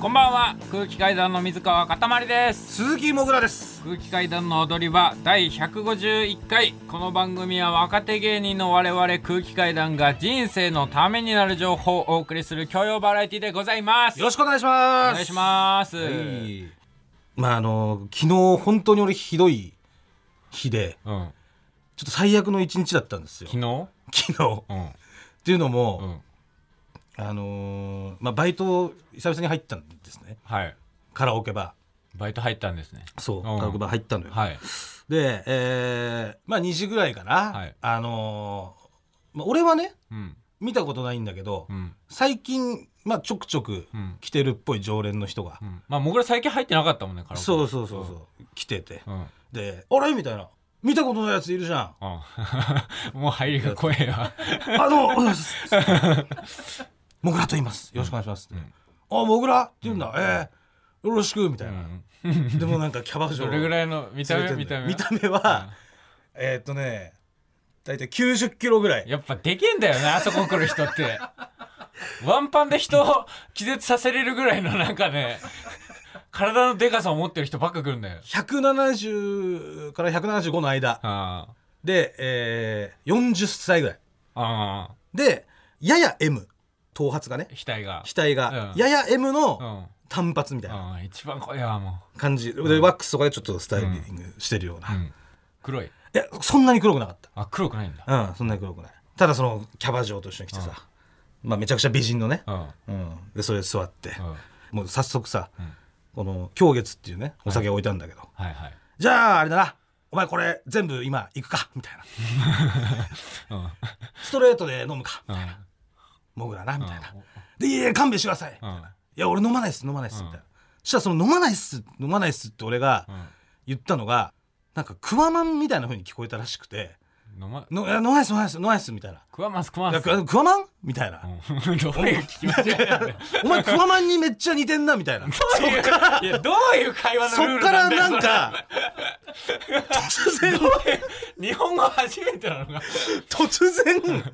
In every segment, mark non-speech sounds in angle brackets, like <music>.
こんばんは。空気階段の水川かたまりです。鈴木もぐらです。空気階段の踊り場第151回。この番組は若手芸人の我々空気階段が人生のためになる情報をお送りする教養バラエティでございます。よろしくお願いしおます。願いします、はい。まああの昨日本当に俺ひどい日でうん。ちょっと最悪の一日だったんですよ。昨日？昨日。うん。っていうのも、うんあのーまあバイト久々に入ったんですね。はい。カラオケババイト入ったんですね。ーそう、ん。カラオケバー入ったのよ、はい。で、えーまあ2時ぐらいかな、はい。あのーまあ、俺はねうん。見たことないんだけど、うん。最近、まあ、ちょくちょくうん。来てるっぽい常連の人が、うん。まあもぐら最近入ってなかったもんねカラオケ。そうそうそうそう。来てて、うん。で「あれ?」みたいな「見たことないやついるじゃん」うん。<laughs> もう入りが怖えわ。あの、おはようございます。もぐらと言います。よろしくお願いします。あ、もぐらって言うんだ。ええよろしくみたいな。でもなんかキャバ嬢どれぐらいの見た目見た目見た目は、えーっとね、だいたい90キロぐらい。やっぱでけんだよなあそこ来る人って <laughs> ワンパンで人を気絶させれるぐらいのなんかね体のでかさを持ってる人ばっか来るんだよ170から175の間。あで、えー、40歳ぐらい。で、やや M。頭髪がね。あ。額が。額が。う、ん。やや M うのん。単発みたいな。うん。一番怖いわも感じ。で、ワックスとかでちょっとスタイリングしてるような。う、ういん、黒い。や、そんなに黒くなかった。あ黒くないんだ。うん、そんなに黒くない。ただそのキャバ嬢と一緒に来てさ、まあめちゃくちゃ美人のね、うん。うん、でそれで座って、うん。もう早速さ、ん。この狂月っていうねお酒を置いたんだけど、はい。はいじゃああれだな。お前これ全部今行くか。みたいな。<laughs> うん。ストレートで飲むか。うんもぐらなみたいな、でいや勘弁してください、うん。いや俺飲まないっす飲まないっすみたいな、そしたらその飲まないっす飲まないっすって俺がうん。言ったのがなんかクワマンみたいな風に聞こえたらしくて。飲ま「のいや飲まないっす飲まないっす飲まないっす」みたいな。食わます食わ「いやますククワマン?」みたいな、うん。どういう気持ちなん。だよお前クワマンにめっちゃ似てんなみたいな。そっからいやどういう会話のそルールっからなんだよなんか突然日本語初めてなのか。突然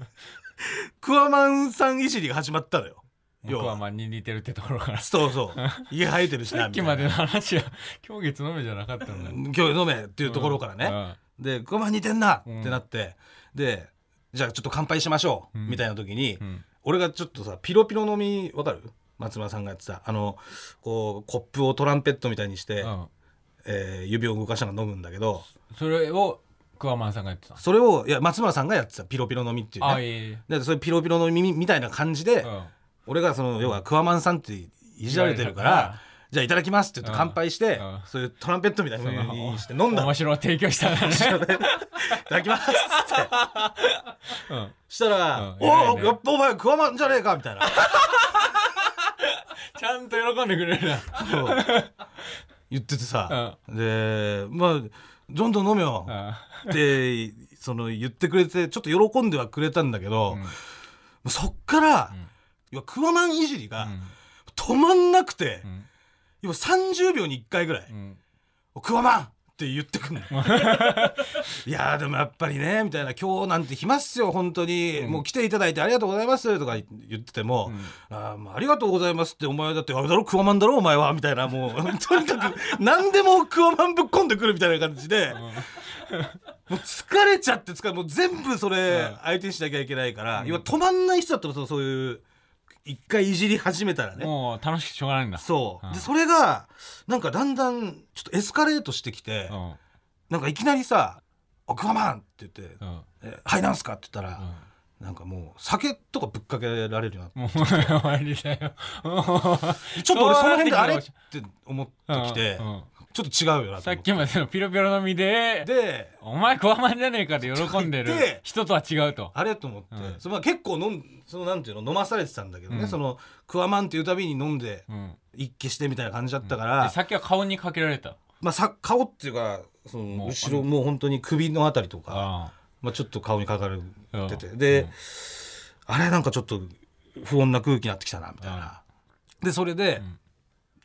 クワマンさんいじりが始まったのよ。要は。僕はまあに似てるってところから。そうそう。<laughs> 家生えてるしさなみたいな。っきまでの話は今月のみじゃなかったんだよ今日飲めっていうところからね、でクワマン似てんなってなって、でじゃあちょっと乾杯しましょう、みたいな時に、うん。うん俺がちょっとさピロピロ飲みわかる？松村さんがやってたあのこうコップをトランペットみたいにして、うん。えー指を動かしながら飲むんだけど。それをクワマンさんがやってたそれをいや松村さんがやってた。ピロピロ飲みっていうね。あいえいえ。でそういうピロピロ飲みみたいな感じで、うん。俺がその要はクワマンさんっていじられてるから、いじられてるからじゃあいただきますって言って乾杯して、うん。そういうトランペットみたいな風にして飲んだの。面白い。提供したんだねいただきますっつって。うん。したらうん「おお、やっぱお前クワマンじゃねえか」みたいな。<laughs> ちゃんと喜んでくれるな。そう。言っててさ、でまあどんどん飲めよ。ってその言ってくれてちょっと喜んではくれたんだけど、そっから、要はクワマンいじりが止まんなくて、ん。要は30秒に1回ぐらい。うん「クワマン!」って言ってくんの。<laughs> <laughs> いやーでもやっぱりねみたいな「今日なんて暇っすよ本当に、もう来ていただいてありがとうございます」とか言ってても「あーまあありがとうございます」ってお前だってあれだろクワマンだろお前はみたいなもう <laughs> とにかく何でもクワマンぶっ込んでくるみたいな感じで、もう疲れちゃって疲れもう全部それ相手にしなきゃいけないから、要は止まんない人だったらそういう一回いじり始めたらね。もう楽しくしょうがないんだ。そう、うん。でそれがなんかだんだんちょっとエスカレートしてきて、うん。なんかいきなりさ「あクワマン!」って言ってうん「えはいなんすか?」って言ったら、なんかもう酒とかぶっかけられるようになって。もう終わりだよ。ちょっと俺その辺であれって思ってきて、うん。うんちょっと違うよなとさっきまでのピロピロ飲みででお前クワマンじゃねえかで喜んでるで人とは違うと。あれと思って、うん。そのまあ結構飲んそのなんていうの飲まされてたんだけどね、うん。そのクワマンっていうたびに飲んでうん。一気してみたいな感じだったから、でさっきは顔にかけられた。まあさ顔っていうかその後ろもう本当に首のあたりとか、あまあ、ちょっと顔にかかれてて、うん。で、うん。あれなんかちょっと不穏な空気になってきたなみたいな、でそれで、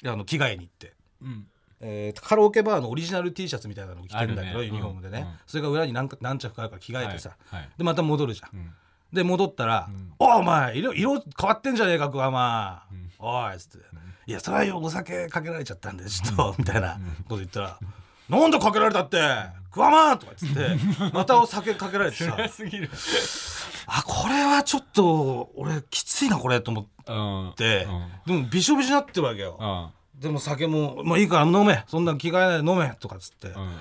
あの着替えに行って、うんえーカラオケバーのオリジナル T シャツみたいなのを着てるんだけど、ね。ユニフォームでね、うん。うんそれが裏に何か何着かあるから着替えてさ、はいはいでまた戻るじゃん、うん。で戻ったら「んおいお前色色変わってんじゃねえかクワマン、おい」っつって「いやそれはよお酒かけられちゃったんでちょっとみたいなこと言ったら「なんでかけられたって食わまん!」とか言ってまたお酒かけられてさ。<laughs> 辛すぎる。あこれはちょっと俺きついなこれと思っうん。てうん。でもびしょびしょになってるわけよ。うんでも酒も「もういいから飲め。そんな着替えないで飲め」とかっつって。うん。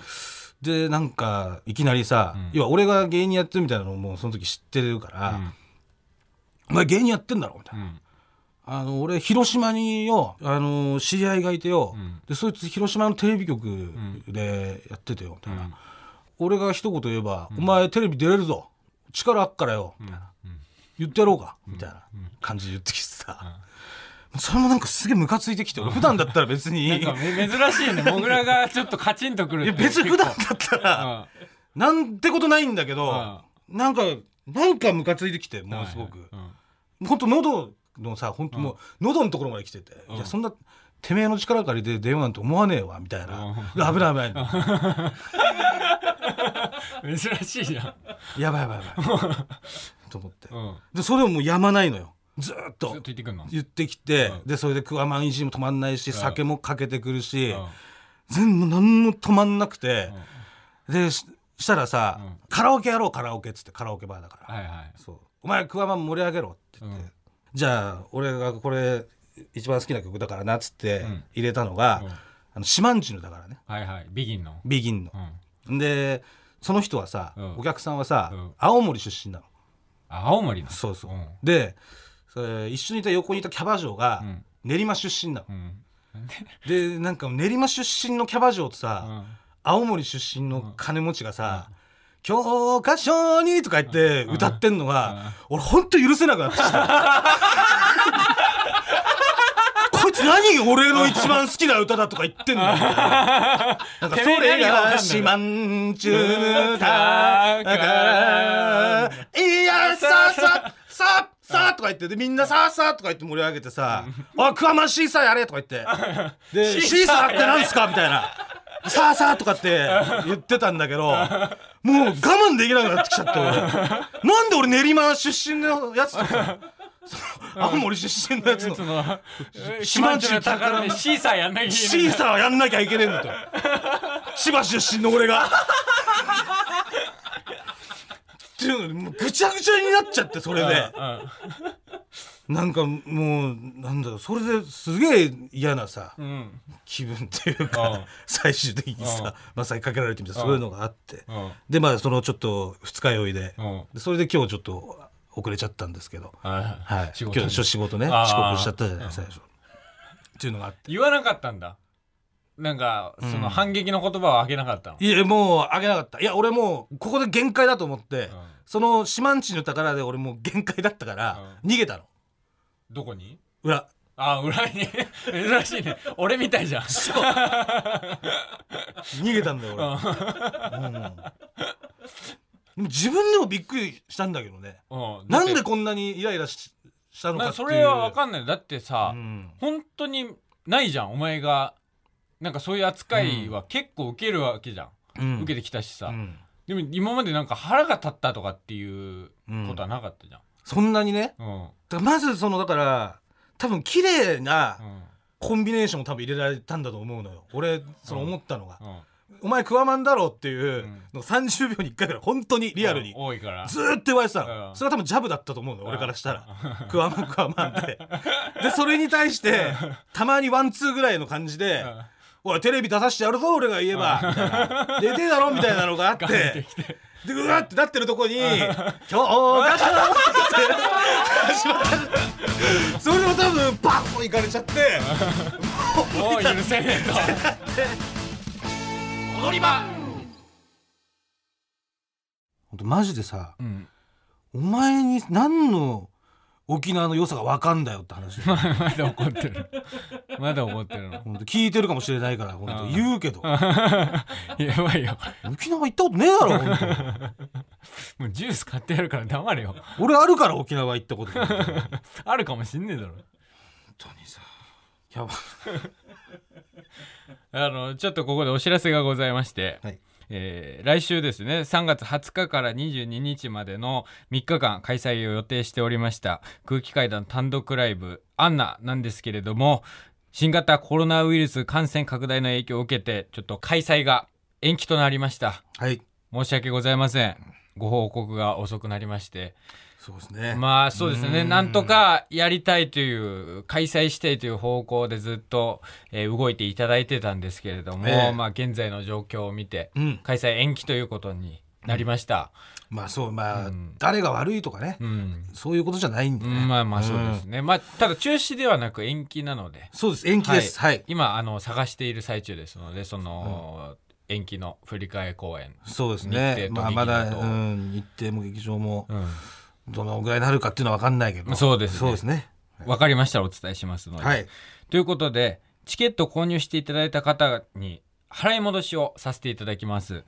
でなんかいきなりさ、うん。要は俺が芸人やってるみたいなのをもうその時知ってるから「お前芸人やってんだろ」みたいな。うん。あの俺広島によあの知り合いがいてよ、うん。でそいつ広島のテレビ局でやっててよみたいな、俺が一言言えば、お前テレビ出れるぞ。力あっからよ」みたいな、言ってやろうか」みたいな感じで言ってきてさ、それもなんかすげえムカついてきて俺普段だったら別に。なんかめ珍しいね。モグラがちょっとカチンとくるいや別に普段結だったら構なんてことないんだけど、うん。なんかなんかムカついてきてもうすごく、うん。本当喉のさ本当もう喉のところまで来てて、いやそんなてめえの力借りて出ようなんて思わねえわみたいな、危ない危ない。<laughs> 珍しいじゃん。やばいやばいやばい。<laughs> と思って、うん。でそれをもうやまないのよずーっと言ってきて、うん。でそれでクワマンいじりも止まんないし、ん。酒もかけてくるし、うん。全部何も止まんなくて、でししたらさ、うん。カラオケやろうカラオケっつってカラオケバーだから、はいはいそう。お前クワマン盛り上げろって言って、うん。じゃあ俺がこれ一番好きな曲だからなっつってん。入れたのが、うん。あのシマンチュヌだからね。はいはい。ビギンの？ビギンの。う、ん。でその人はさ、うん。お客さんはさ、うん。青森出身なの。あ青森の？そうそう、うん。でそれ一緒にいた横にいたキャバ嬢がうん。練馬出身なの、うん。でなんか練馬出身のキャバ嬢とさ、うん。青森出身の金持ちがさ「教科書に」とか言って歌ってんのが、俺ほんと許せなくなってきた。<laughs> こいつ何俺の一番好きな歌だとか言ってんの <laughs> なんかそれが四万十だから <laughs> いやささささとか言ってでみんなささとか言って盛り上げてさ「おいクワマンシーサーやれ」とか言って。<laughs> で「シーサーって何すか?」みたいな「さあさあ」とかって言ってたんだけどもう我慢できなくなってきちゃって俺。なんで俺練馬出身のやつとさ <laughs> 青森出身のやつの。島んちの宝でシーサーやんなきゃいけないシーサーやんなきゃいけねえんだと。<laughs> 千葉出身の俺がっていうのでもうぐちゃぐちゃになっちゃってそれで。なんかもうなんだろうそれですげえ嫌なさうん。うん気分っていううん。か最終的にうん。さまあ先かけられてみたいなそういうのがあって。うん。でまあそのちょっと二日酔いでうん。でそれで今日ちょっと遅れちゃったんですけど。ははい。仕事今日仕事ね遅刻しちゃったじゃない最初。っていうのがあって。言わなかったんだなんかその反撃の言葉をあげなかったの？いやもうあげなかった。いや俺もうここで限界だと思って、ん。その四万地の宝で俺もう限界だったから、逃げたの。どこに？裏。あ裏に？<laughs> 珍しいね。俺みたいじゃん。逃げたんだよ俺、うん。でも自分でもびっくりしたんだけどね。うん。なんでこんなにイライラししたのかっていう。それは分かんない。だってさ、うん。本当にないじゃんお前がなんかそういう扱いは結構受けるわけじゃん、うん。受けてきたしさ、うん。でも今までなんか腹が立ったとかっていうことはなかったじゃん。そんなにね？うん。だからまずそのだから多分綺麗なうん。コンビネーションを多分入れられたんだと思うのよ。俺その思ったのが、うん。お前クワマンだろっていうの30秒に1回ぐらい本当にリアルに多いから。ずーっと言われてたの、うん。それは多分ジャブだったと思うの、俺からしたら「クワマンクワマン」って。でそれに対してたまにワンツーぐらいの感じでうん「おいテレビ出させてやるぞ俺が言えば」みたいな「出てえだろ」みたいなのがあって。<laughs> でうわってなってるとこに「<laughs> 今日がしょ」って始まったそれでも多分バッといかれちゃって。もう許せねえと。踊り場本当マジでさうん。お前に何の沖縄の良さが分かんだよって話。<laughs> まだ怒ってる。まだ怒ってるの。本当聞いてるかもしれないから本当。うん言うけど。<laughs> やばいよ。沖縄行ったことねえだろ本 <laughs> もうジュース買ってやるから黙れよ。当俺あるから沖縄行ったこと。本当にあるかもしんねえだろ。さ。やば。あのちょっとここでお知らせがございまして、はいえー来週ですね。3月20日から22日までの3日間開催を予定しておりました。空気階段単独ライブ「アンナ」なんですけれども新型コロナウイルス感染拡大の影響を受けてちょっと開催が延期となりました。はい。申し訳ございません。ご報告が遅くなりましてそうですね。まあそうですね。うん。なんとかやりたいという開催したいという方向でずっと、えー動いていただいてたんですけれども、ええ。まあ現在の状況を見てうん。開催延期ということになりました、まあそうまあ、うん。誰が悪いとかね、うん。そういうことじゃないんでね、うんまあまあそうですん。ね、まあただ中止ではなく延期なので。そうです。延期です。はい、今あの探している最中ですのでその、延期の振り替え公演、そうですね。日程とまあまだ、うん、日程も劇場も。うんどのぐらいになるかっていうのは分かんないけど。そうですね。そうですね。分かりましたらお伝えしますので、はい。ということでチケット購入していただいた方に払い戻しをさせていただきます。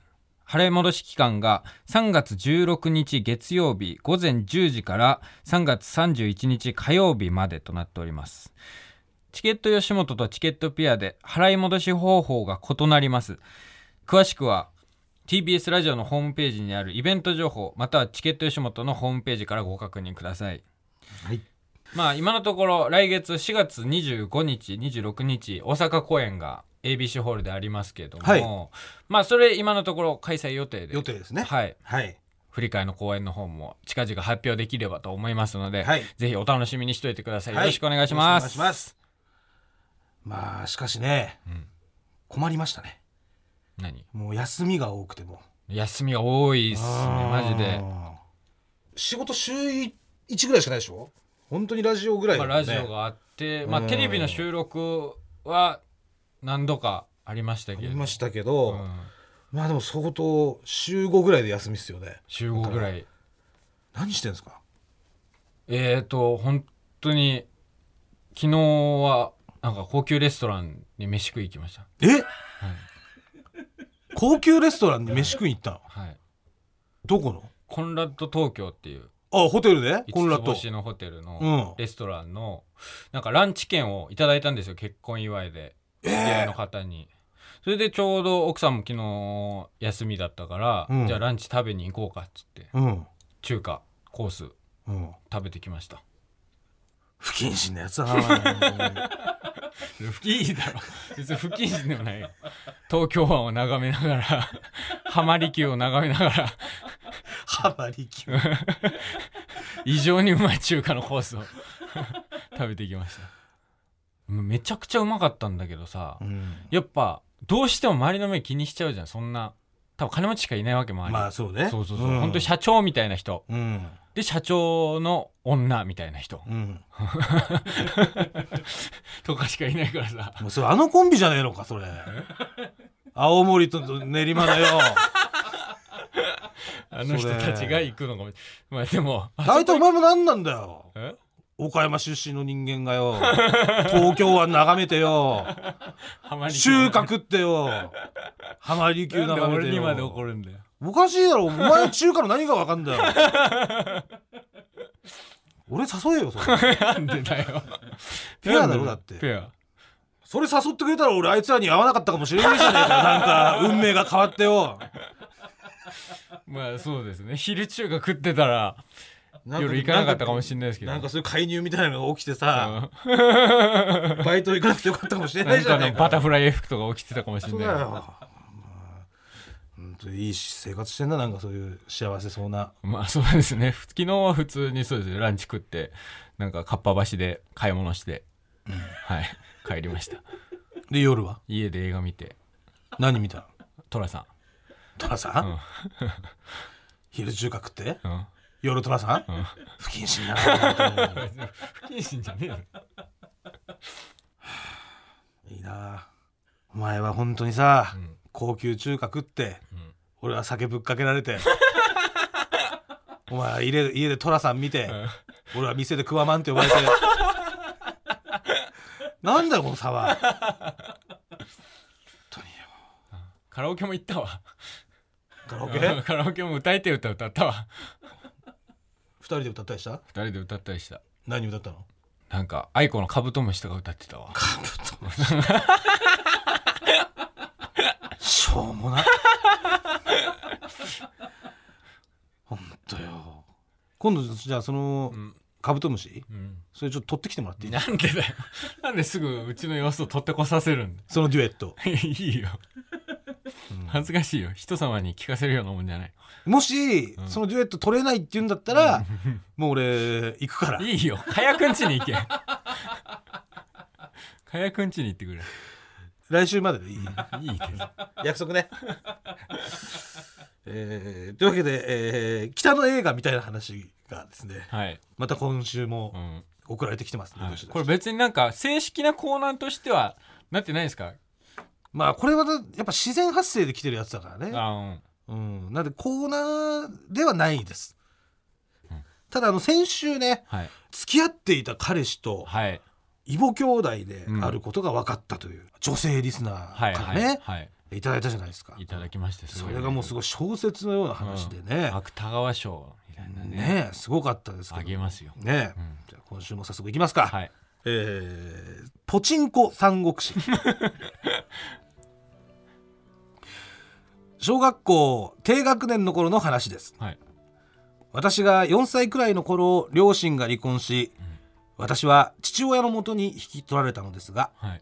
払い戻し期間が3月16日月曜日午前10時から3月31日火曜日までとなっております。チケット吉本とチケットピアで払い戻し方法が異なります。詳しくは TBS ラジオのホームページにあるイベント情報またはチケット吉本のホームページからご確認ください。はい。まあ今のところ来月4月25日26日大阪公演が ABC ホールでありますけれども、はい。まあそれ今のところ開催予定で予定ですね。はい。はい。振り替えの公演の方も近々発表できればと思いますので、はい。ぜひお楽しみにしておいてください、はい。よろしくお願いします。ます。まあしかしね、ん。困りましたね何？もう休みが多くても。休みが多いっすねマジで、仕事週1ぐらいしかないでしょ？本当にラジオぐらいまあ、ラジオがあって、まあ、うんテレビの収録は何度かありましたけど。ありましたけど、うん。まあでも相当週5ぐらいで休みっすよね。週5ぐらい。何してんですか？えーと本当に昨日はなんか高級レストランに飯食い行きました。え、高級レストランに飯食いに行ったの？はい。どこの？コンラッド東京っていう。あホテルで？五コンラッド。つ星のホテルうのん。レストランのなんかランチ券をいただいたんですよ結婚祝いで。知り合いの方に、それでちょうど奥さんも昨日休みだったから、うん。じゃあランチ食べに行こうかっつってうん。中華コースうん。食べてきました。不謹慎なやつだな不謹慎だろ。別に不謹慎でもないよ。東京湾を眺めながら浜離宮を眺めながら。ハマりき異常にうまい中華のコースを <laughs> 食べてきました。めちゃくちゃうまかったんだけどさ、うん。やっぱどうしても周りの目気にしちゃうじゃん。そんな多分金持ちしかいないわけもあり、まあそうね。そうそうそう、ん。本当に社長みたいな人。うんで社長の女みたいな人。うん。<laughs> とかしかいないからさ。もうそれあのコンビじゃねえのかそれ。青森と練馬だよ。あの人たちが行くのかも。まあでもあ大体お前も何なんだよ。え？岡山出身の人間がよ。東京湾眺めてよ。<laughs> 収穫ってよ。浜離宮眺めて俺にまで怒よるんだよおかしいだろ。お前中華の何が分かんだよ。<laughs> 俺誘えよそれ。なんでだよ。ペアだろだって。ペア。それ誘ってくれたら俺あいつらに会わなかったかもしれないじゃねえか <laughs> なんか運命が変わってよ。まあそうですね。昼中華食ってたら夜行かなかったかもしれないですけど。なんかそういう介入みたいなのが起きてさ、うん。バイト行かなくてよかったかもしれなないじゃかのバタフライエフェクトが起きてたかもしれない。そうだよ、まあ本当にいい生活してんななんかそういう幸せそうな。まあそうですね。ふ昨日は普通にそうですねランチ食ってなんかかっぱ橋で買い物して、はい帰りました。で夜は？家で映画見て。何見たの？寅さ寅さん、うん。昼中華食って？んうん。夜寅さん、うん。不謹慎だな。<laughs> 不謹慎じゃねえよ。いいなお前は本当にさ、ん。高級中華食って、ん俺は酒ぶっかけられて。お前は家で家で寅さん見て、俺は店でクワマンって呼ばれて。なんだよこの差はカラオケも行ったわ。カラオケ？カラオケも歌いて歌歌ったわ。二人で歌ったりした？二人で歌ったりした。何歌ったの？なんか愛子のカブトムシとか歌ってたわ。カブトムシしょうもなほんとよ。今度じゃあその、ん。カブトムシ？うん。それちょっと取ってきてもらっていい？なんでだよ。なんですぐうちの様子を取ってこさせるんだそのデュエット、いいよ。恥ずかしいよ。人様に聞かせるようなもんじゃない。もし、うん。そのデュエット取れないって言うんだったら、もう俺行くから。いいよ。かやくんちに行け。かやくんちに行ってくれ来週まででいい。いいけど。約束ね。えーというわけで、えー北の映画みたいな話がですねはい、また今週もうん。送られてきてますね、はい。どしどしこれ別になんか正式なコーナーとしてはなってないですか？まあこれはやっぱ自然発生で来てるやつだからね。あうん。うん。なんでコーナーではないです、うん。ただあの先週ねはい。付き合っていた彼氏とはい異母兄弟であることが分かったという、女性リスナーからね、いはい。いただいたじゃないですか。いただきましてすそれがもうすごい小説のような話でね、芥川賞みたいなね。ねえすごかったですけど。あげますよ、ね。じゃあ今週も早速いきますか、はい。えーポチンコ三国志。<laughs> 小学校低学年の頃の話です。はい。私が4歳くらいの頃両親が離婚し、うん私は父親のもとに引き取られたのですがはい。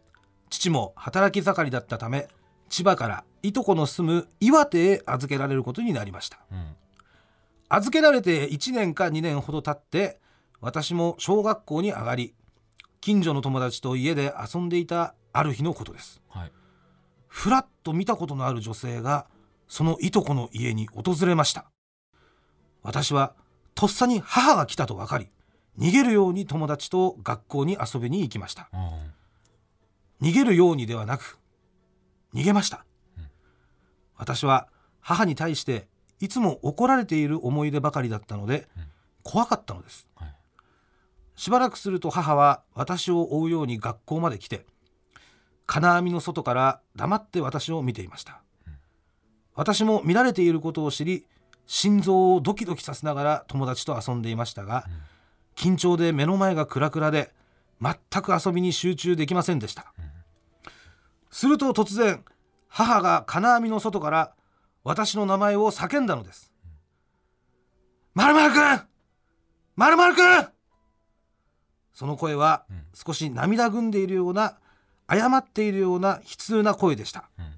父も働き盛りだったため千葉からいとこの住む岩手へ預けられることになりました。うん。預けられて1年か2年ほど経って私も小学校に上がり近所の友達と家で遊んでいたある日のことです。はい。ふらっと見たことのある女性がそのいとこの家に訪れました。私はとっさに母が来たと分かり逃げるように友達と学校に遊びに行きました。うん逃げるようにではなく逃げました、うん私は母に対していつも怒られている思い出ばかりだったので、うん怖かったのです。はいしばらくすると母は私を追うように学校まで来て金網の外から黙って私を見ていました、うん私も見られていることを知り心臓をドキドキさせながら友達と遊んでいましたが、うん緊張で目の前がクラクラで全く遊びに集中できませんでした、うんすると突然母が金網の外から私の名前を叫んだのです「まるまるくんまるまるくん!」その声は少し涙ぐんでいるような謝っているような悲痛な声でしたうん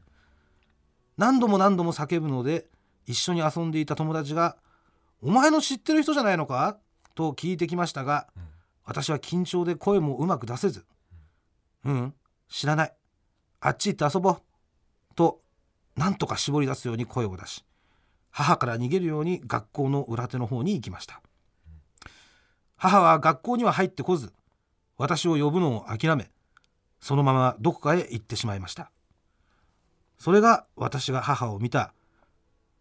何度も何度も叫ぶので一緒に遊んでいた友達が「お前の知ってる人じゃないのか?」と聞いてきましたがうん。私は緊張で声もうまく出せず「うん。知らない。あっち行って遊ぼう」となんとか絞り出すように声を出し母から逃げるように学校の裏手の方に行きました。母は学校には入ってこず私を呼ぶのを諦めそのままどこかへ行ってしまいました。それが私が母を見た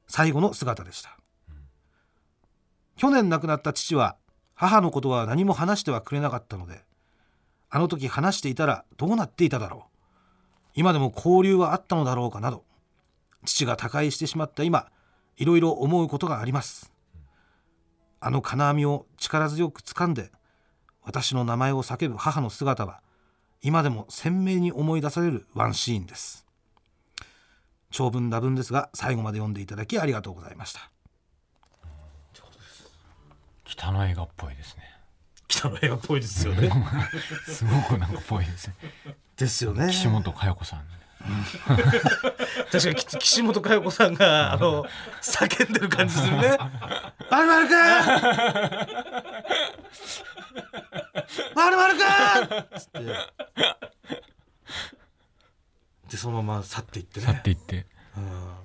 最後の姿でした。去年亡くなった父は母のことは何も話してはくれなかったのであの時話していたらどうなっていただろう。今でも交流はあったのだろうかなど父が他界してしまった今いろいろ思うことがあります。あの金網を力強く掴んで私の名前を叫ぶ母の姿は今でも鮮明に思い出されるワンシーンです。長文多文ですが最後まで読んでいただきありがとうございました。北の映画っぽいですね。北の映画っぽいですよね。<laughs> すごくなんかぽいですね。ですよね。岸本佳代子さん確かにき岸本佳代子さんがあの叫んでる感じするね「まるまるくんまるまるくん! <laughs>」つって。でそのまま去っていって去っねていって。うん。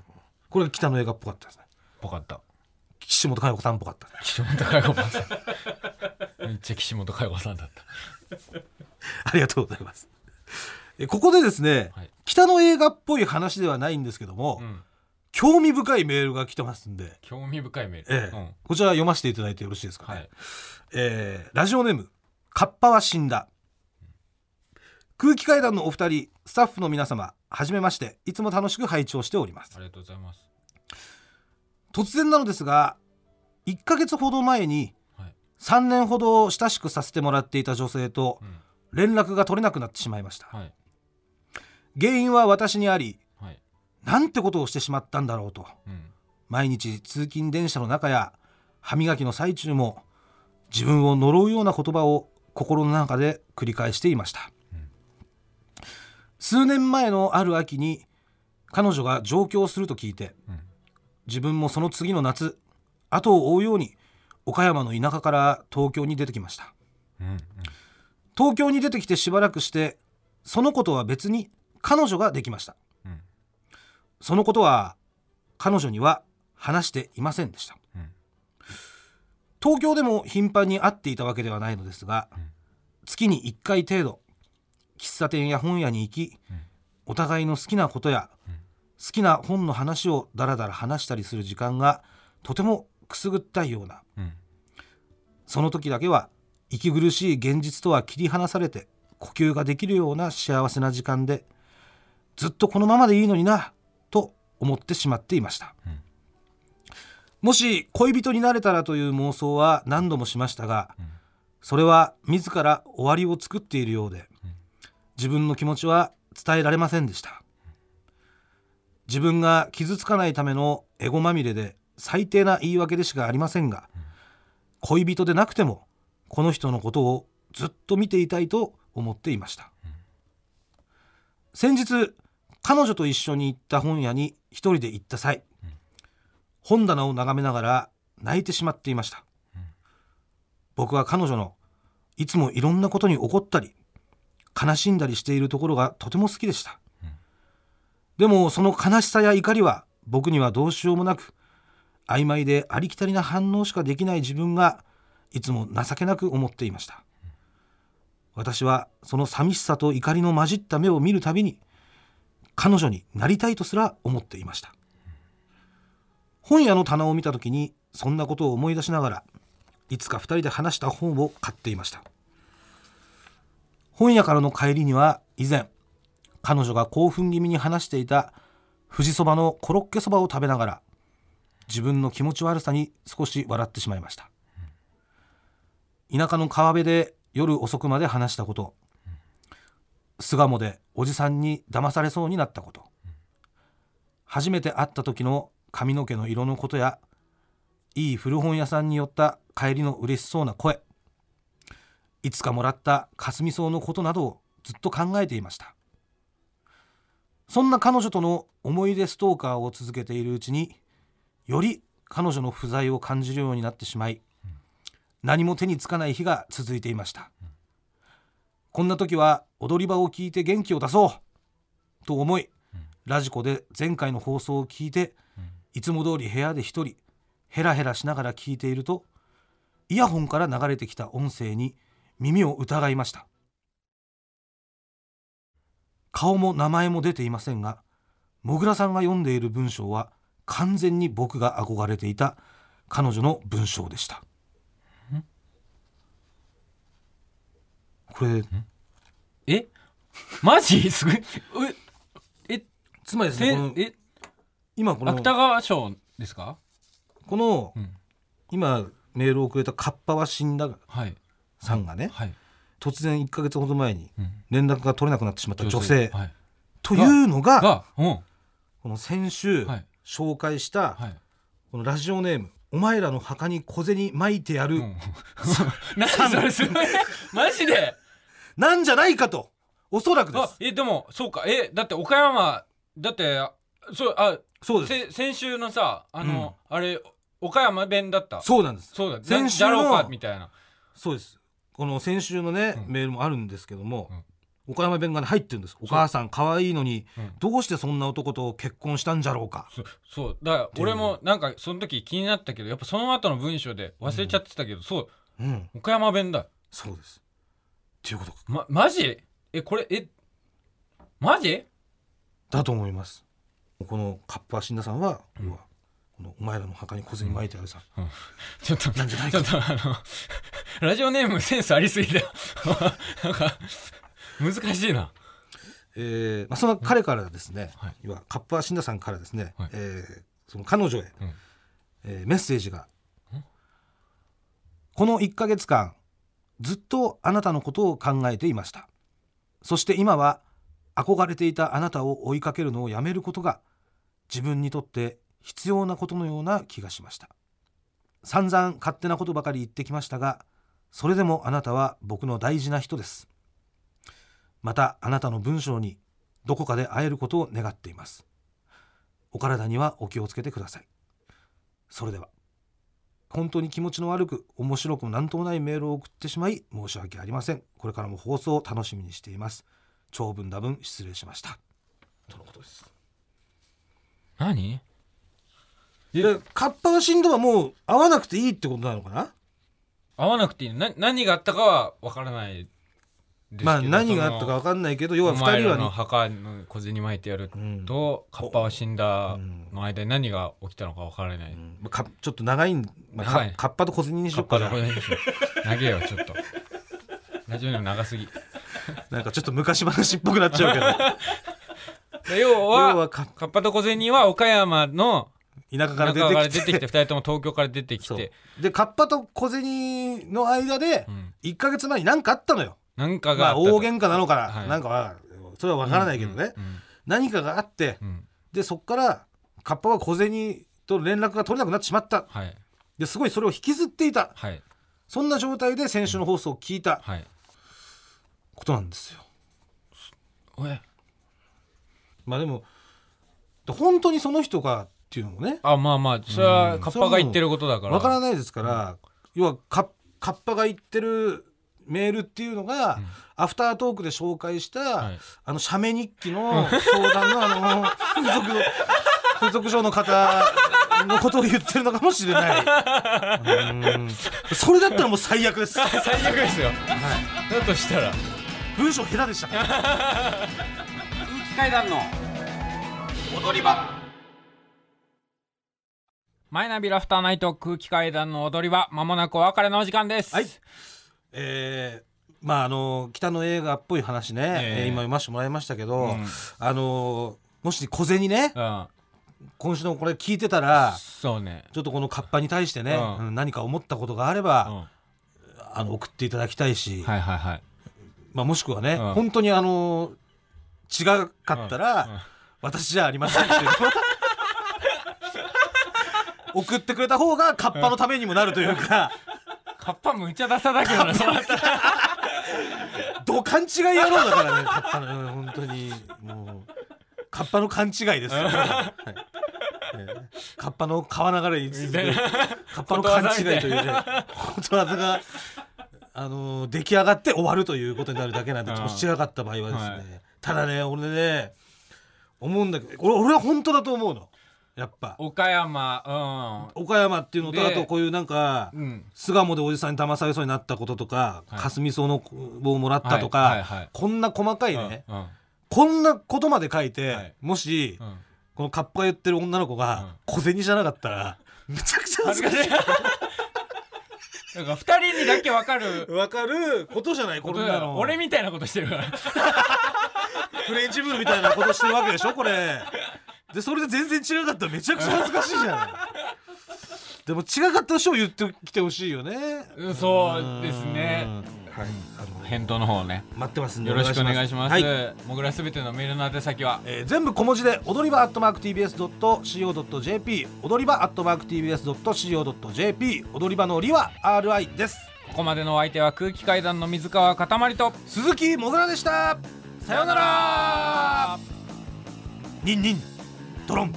これ北の映画っぽかったですね。ぽかった岸本佳代子さんっぽかった。ね岸本佳代子さん。めっちゃ岸本佳代子さんだった。<laughs> ありがとうございます。えここでですね、はい。北の映画っぽい話ではないんですけども、うん。興味深いメールが来てますんで、興味深いメール、ええ。うん。こちら読ませていただいてよろしいですかね、はい。えーラジオネームカッパは死んだ。空気階段のお二人スタッフの皆様はじめまして。いつも楽しく拝聴しております。ありがとうございます突然なのですが1ヶ月ほど前にはい。3年ほど親しくさせてもらっていた女性とうん。連絡が取れなくなってしまいました。はい。原因は私にありはい。なんてことをしてしまったんだろうと。うん。毎日通勤電車の中や歯磨きの最中も自分を呪うような言葉を心の中で繰り返していました、数年前のある秋に彼女が上京すると聞いて、自分もその次の夏後を追うように岡山の田舎から東京に出てきました。うん東京に出てきてしばらくしてそのことは別に彼女ができました、うんそのことは彼女には話していませんでした、うん。東京でも頻繁に会っていたわけではないのですが、ん。月に1回程度喫茶店や本屋に行き、うん。お互いの好きなことや、うん好きな本の話をだらだら話したりする時間がとてもくすぐったいような。うん。その時だけは息苦しい現実とは切り離されて呼吸ができるような幸せな時間でずっとこのままでいいのになと思ってしまっていました、うん。もし恋人になれたらという妄想は何度もしましたが、うん。それは自ら終わりを作っているようで、うん。自分の気持ちは伝えられませんでした自分が傷つかないためのエゴまみれで最低な言い訳でしかありませんが、恋人でなくてもこの人のことをずっと見ていたいと思っていました、先日彼女と一緒に行った本屋に一人で行った際、本棚を眺めながら泣いてしまっていました、僕は彼女のいつもいろんなことに怒ったり悲しんだりしているところがとても好きでした、でもその悲しさや怒りは僕にはどうしようもなく曖昧でありきたりな反応しかできない自分がいつも情けなく思っていました。私はその寂しさと怒りの混じった目を見るたびに彼女になりたいとすら思っていました。本屋の棚を見た時にそんなことを思い出しながらいつか2人で話した本を買っていました。本屋からの帰りには以前彼女が興奮気味に話していた富士そばのコロッケそばを食べながら自分の気持ち悪さに少し笑ってしまいました。田舎の川辺で夜遅くまで話したこと巣鴨でおじさんに騙されそうになったこと初めて会った時の髪の毛の色のことやいい古本屋さんに寄った帰りの嬉しそうな声いつかもらった霞草のことなどをずっと考えていました。そんな彼女との思い出ストーカーを続けているうちにより彼女の不在を感じるようになってしまい何も手につかない日が続いていました。こんな時は踊り場を聞いて元気を出そうと思いラジコで前回の放送を聞いていつも通り部屋で一人ヘラヘラしながら聞いているとイヤホンから流れてきた音声に耳を疑いました。顔も名前も出ていませんがもぐらさんが読んでいる文章は完全に僕が憧れていた彼女の文章でした。これえ？マジ？すごい。え？つまりですねこのせえ？今この芥川賞ですか？このうん。今メールをくれたカッパは死んだはい。さんがねはい、突然1ヶ月ほど前にうん。連絡が取れなくなってしまった女性。はい、というのがこの先週はい。紹介したはい。このラジオネーム「お前らの墓に小銭巻いてやる。うん。<laughs> 何それ <laughs> マジで」なんじゃないかと。おそらくです。あえでもそうか。えだって岡山だってあそうあそうです。せ先週のさあの、あれ岡山弁だった。そうなんです。そうだ。先週のじゃろうかみたいな。そうですこの先週のね、うん。メールもあるんですけども、岡山弁がね入ってるんです。お母さん可愛いのに、うん。どうしてそんな男と結婚したんじゃろうか。そそう。だから俺もなんかその時気になったけどやっぱその後の文章で忘れちゃってたけど、そう。うん。岡山弁だ。そうです。っていうことまマジ？えこれえマジ？だと思います。このカッパ死んださんは、要はこのお前らの墓に小銭巻いてあるさ、ちょっとなんじゃないか。ちょっとあのラジオネームセンスありすぎだよ。なんか難しいな。えーまあ、その彼からですね、はい。要はカッパ死んださんからですね、はい。えーその彼女へ、うん。えーメッセージがこの1ヶ月間ずっとあなたのことを考えていました。そして今は憧れていたあなたを追いかけるのをやめることが自分にとって必要なことのような気がしました。散々勝手なことばかり言ってきましたがそれでもあなたは僕の大事な人です。またあなたの文章にどこかで会えることを願っています。お体にはお気をつけてください。それでは本当に気持ちの悪く面白くも何ともないメールを送ってしまい申し訳ありません。これからも放送を楽しみにしています。長文多文失礼しました。とのことです。何？でカッパが死んだはもう会わなくていいってことなのかな？会わなくていいの？な何があったかは分からないまあ何があったか分かんないけど要はお2人はね。前らの墓の小銭巻いてやるうん。と、カッパは死んだの間に何が起きたのか分からない、うん。まあかちょっと長いん、まあ、長い。かカッパと小銭にしよっかな長えよちょっと <laughs> ラジオネーム長すぎ。なんかちょっと昔話っぽくなっちゃうけど。<laughs> で要は要はカカッパと小銭は岡山の田舎から出てきて。出てきて2人とも東京から出てきて。でカッパと小銭の間でうん。1か月前に何かあったのよ、なんかがまああったと。大喧嘩なのかな、はい。なんかはそれは分からないけどね、うん何かがあってうんうん。でそっからカッパは小銭と連絡が取れなくなってしまった。はい。ですごいそれを引きずっていた。はい。そんな状態で先週の放送を聞いたはい。ことなんですよ。え？まあでも本当にその人がっていうのもね。あまあまあそれはカッパが言ってることだから。わからないですから、要はカカッパが言ってるメールっていうのが、うん。アフタートークで紹介した、はい。あの写メ日記の相談のあの風俗風俗嬢の方のことを言ってるのかもしれない。<laughs> うん。それだったらもう最悪です、<laughs> 最悪ですよ。だとしたら。文章下手でした <laughs> 空気階段の踊り場マイナビラフターナイト空気階段の踊り場まもなくお別れのお時間です。はい。えーまああの北の映画っぽい話ね、ええ。えー今読ませてもらいましたけど、うん。あのもし小銭ねうん。今週のこれ聞いてたらそうね。ちょっとこのカッパに対してね、うん。うん何か思ったことがあれうん。ば、はあの送っていただきたいし、いはいはい。まあ、もしくはね、うん。本当にあの違かったら、私じゃありませんっていうのを送ってくれた方がカッパのためにもなるというか、カッパむちゃダサだけどな。ど勘違い野郎だからね。カッパのうん本当に。もうカッパの勘違いですよ、ねはい。えーカッパの川流れに続いてカッパの勘違いというねことわざがあのー出来上がって終わるということになるだけなんでうん。もし違かった場合はですね、はい。ただね俺ね思うんだけど俺俺は本当だと思うのやっぱ。岡山岡山っていうのとであとこういうなんかうん。うん巣鴨でおじさんに騙されそうになったこととか、はい。かすみ草の棒をもらったとか、はいはいはい。こんな細かいね、うんうん。こんなことまで書いて、はい。もし、うん。このカッパが言ってる女の子が小銭じゃなかったらめちゃくちゃ恥ずかしい。なんか二人にだけ分かる。わかることじゃないこんなの。俺みたいなことしてるから。フレンチブルみたいなことしてるわけでしょこれでそれで全然違かったらめちゃくちゃ恥ずかしいじゃない。<laughs> でも違かった人を言ってきてほしいよね。うんそうですね。うん。はい。あの返答の方ね。待ってますんでよろしくお願いします。はい。もぐらすべてのメールの宛先は？えー全部小文字で踊り場アットマーク TBS.CO.JP 踊り場アットマーク TBS.CO.JP 踊り場のりは RI です。ここまでのお相手は空気階段の水川かたまりと。鈴木もぐらでした。さようなら。ニンニンドロン。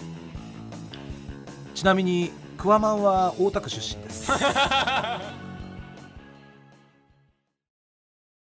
ちなみにクワマンは大田区出身です。<laughs>